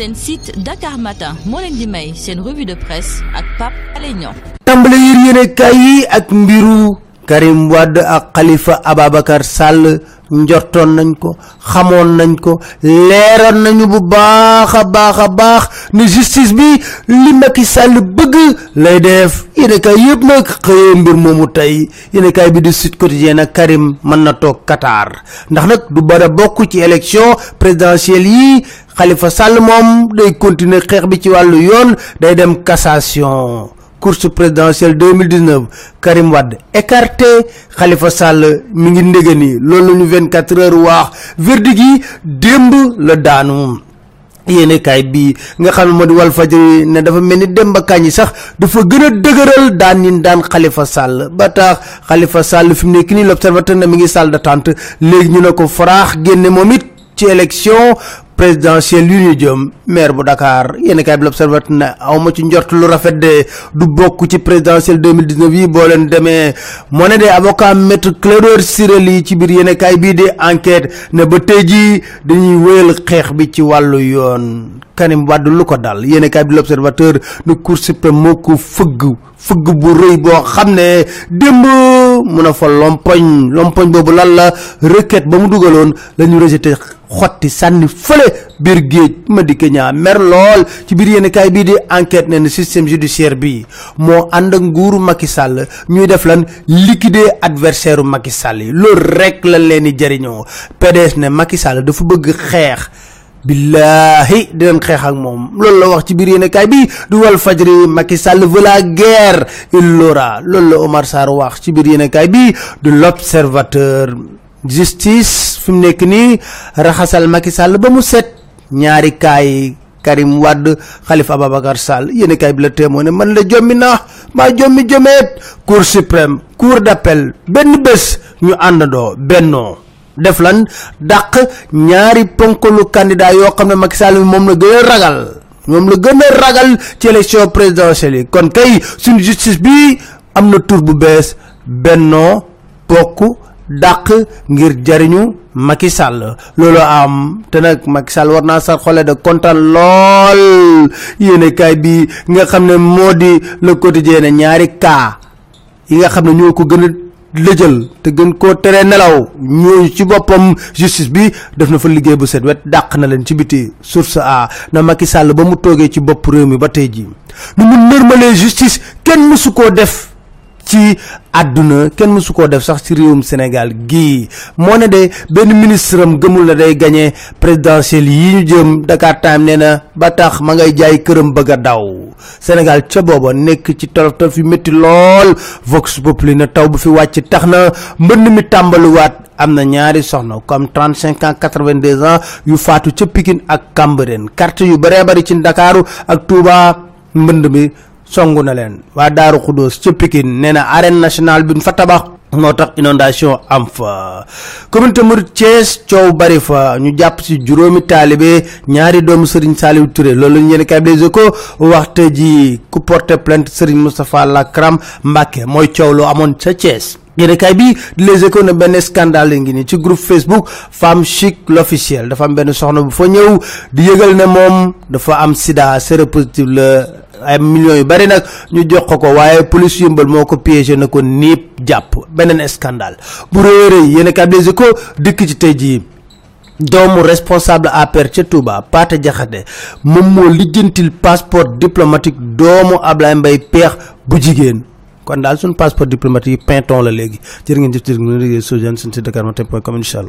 seen site Dakar Matin moo leen di may revue de presse ak Pape Alé Karim Wade ak Khalifa Ababacar Sall njortoon nañ ko xamoon nañ ko leeral nañu bu baax a baax a baax ne justice bi li Macky Sall bëgg lay def. Yéene kay yëpp nag xëyee mbir moomu tey yéene kay bi di Sud Quotidien nag Karim mën na toog Qatar. Ndax nag du bara bokk ci élection présidentielle yi Khalifa Sall moom day continuer xeex bi ci wàllu yoon day dem cassation course présidentielle 2019 Karim Wade écarté. Khalifa Sall mi ngi ndégani loolu ñu 24 heures wax. Verdict yi démb la daanu. Yéene kaay bi nga xam di wal fajri ne dafa mel ni Demba Kañ sax dafa gën a dëgëral daan nin daan Khalifa Sall. Ba tax Khalifa Sall fi nekk nii l'observateur ne mi ngi salle d'attente. Léegi ñu ne ko faraax génne moom it ci élection présidentielle yu ñu jëm maire bu Dakar yéen kay bi l'observateur ne awma ci njort lu rafet de du bokk ci présidentielle 2019 yi boo leen demee. Moo ne de avocat maître Clédor Ciré Ly ci biir yéen kay bii di enquête ne ba tey jii dañuy wéyal xeex bi ci wàllu yoon. Karim Wade lu ko dal yéen kay bi l'observateur ne Cour suprême moo ko fëgg fëgg bu rëy boo xam ne démb mun a fa lompoñ. Lompoñ boobu lan la? Requête ba mu dugaloon la ñu rejeté xotti sànni fële biir géej ma di ñaa mer lool ci biir yéen kaay bii di enquête ne système judiciaire bi moo ànd ak nguuru Macky Sall ñuy def lan liquider adversaire Macky Sall loolu rek la leen di jëriñoo PDS ne Macky Sall dafa bëgg xeex. Billahi dinañ xeex ak moom. Loolu la wax ci biir yéen kaay bi du wal fajri Macky Sall veut la guerre. Il l'aura. Loolu la Omar Sarr wax ci biir yéen kaay bi du l'observateur. Justice fi mu nekk nii raxasal Macky Sall ba mu set. Ñaari kaay Karim Wade Khalifa Ababacar Sall yéen kaay bi la témoin ne man la jommi naa maa jommi jomeet. Cour suprême cour d'appel benn bés ñu àndandoo bennoo def lan? Dàq ñaari ponkalu candidat yoo xam ne Macky Sall moom la gën a ragal. Moom la gën a ragal ci élection présidentielle kon kay suñu justice bi am na tur bu bees bennoo bokk dàq ngir jariñu Macky Sall. Loolu am te nag Macky Sall war naa sax xole de kontaan lool. Yéene kaay bi nga xam ne moo di le quotidien ñaari cas yi nga xam ne ñoo ko gën a lëjal te gën koo tere nelaw ñooñu ci boppam justice bi def na fa liggéey bu set wet dàq na leen ci biti source a na Macky Sall ba mu toogee ci bopp réew mi ba tey ji nu mu normaler justice kenn mësu def ci àdduna kenn mësu koo def sax ci réewum Sénégal gii moo ne de benn ministre am gëmul na day gagné présidentielle yi ñu jëm. Dakar Time nee na ba tax ma ngay jaay këram bëgg a daw. Sénégal ca booba nekk ci tolof tolof yu métti Vox Populi na taw bu fi wàcc tax na mbënd mi tàmbaliwaat. Am na ñaari soxna comme 35 ans 82 ans yu faatu ca Pikine ak Cambérène. Carte yu bëree bëri ci Ndakaaru ak Touba mbënd mi songu na leen waa daaru xudóos ca Pikine nee na arène nationale bi fa tabax. Moo inondation am fa. Communauté bari fa. Ñu ci juróomi taalibe ñaari doomu Serigne Saliou Touré. Loolu ñu yéen kay Les Échos waxte ji ku porté plainte Serigne Moustapha Lakram Mbacké mooy coow loo amoon yéen kay bi Les na benn scandale ngi ni ci groupe Facebook femme chic l'officiel. Dafa am benn soxna bu fa ñëw di yëgal ne moom dafa am sida séropositif la ay millions yu bari nag ñu jox ko waaye police yëmbal moo ko piégé na ko niip jàpp. Beneen scandale. Bu rëy yéen kay Les Échos dikk ci tey jii. Doomu responsable APR ca Touba Pate Diakhaté moom moo lijjantil passeport diplomatique doomu Ablaye Mbaye peex bu kon daal suñu passeport diplomatique yi pinton la léegi jërë ngeen jëf jërë ngeen liggéey sojane suñu si Dakar Matin point com incha allah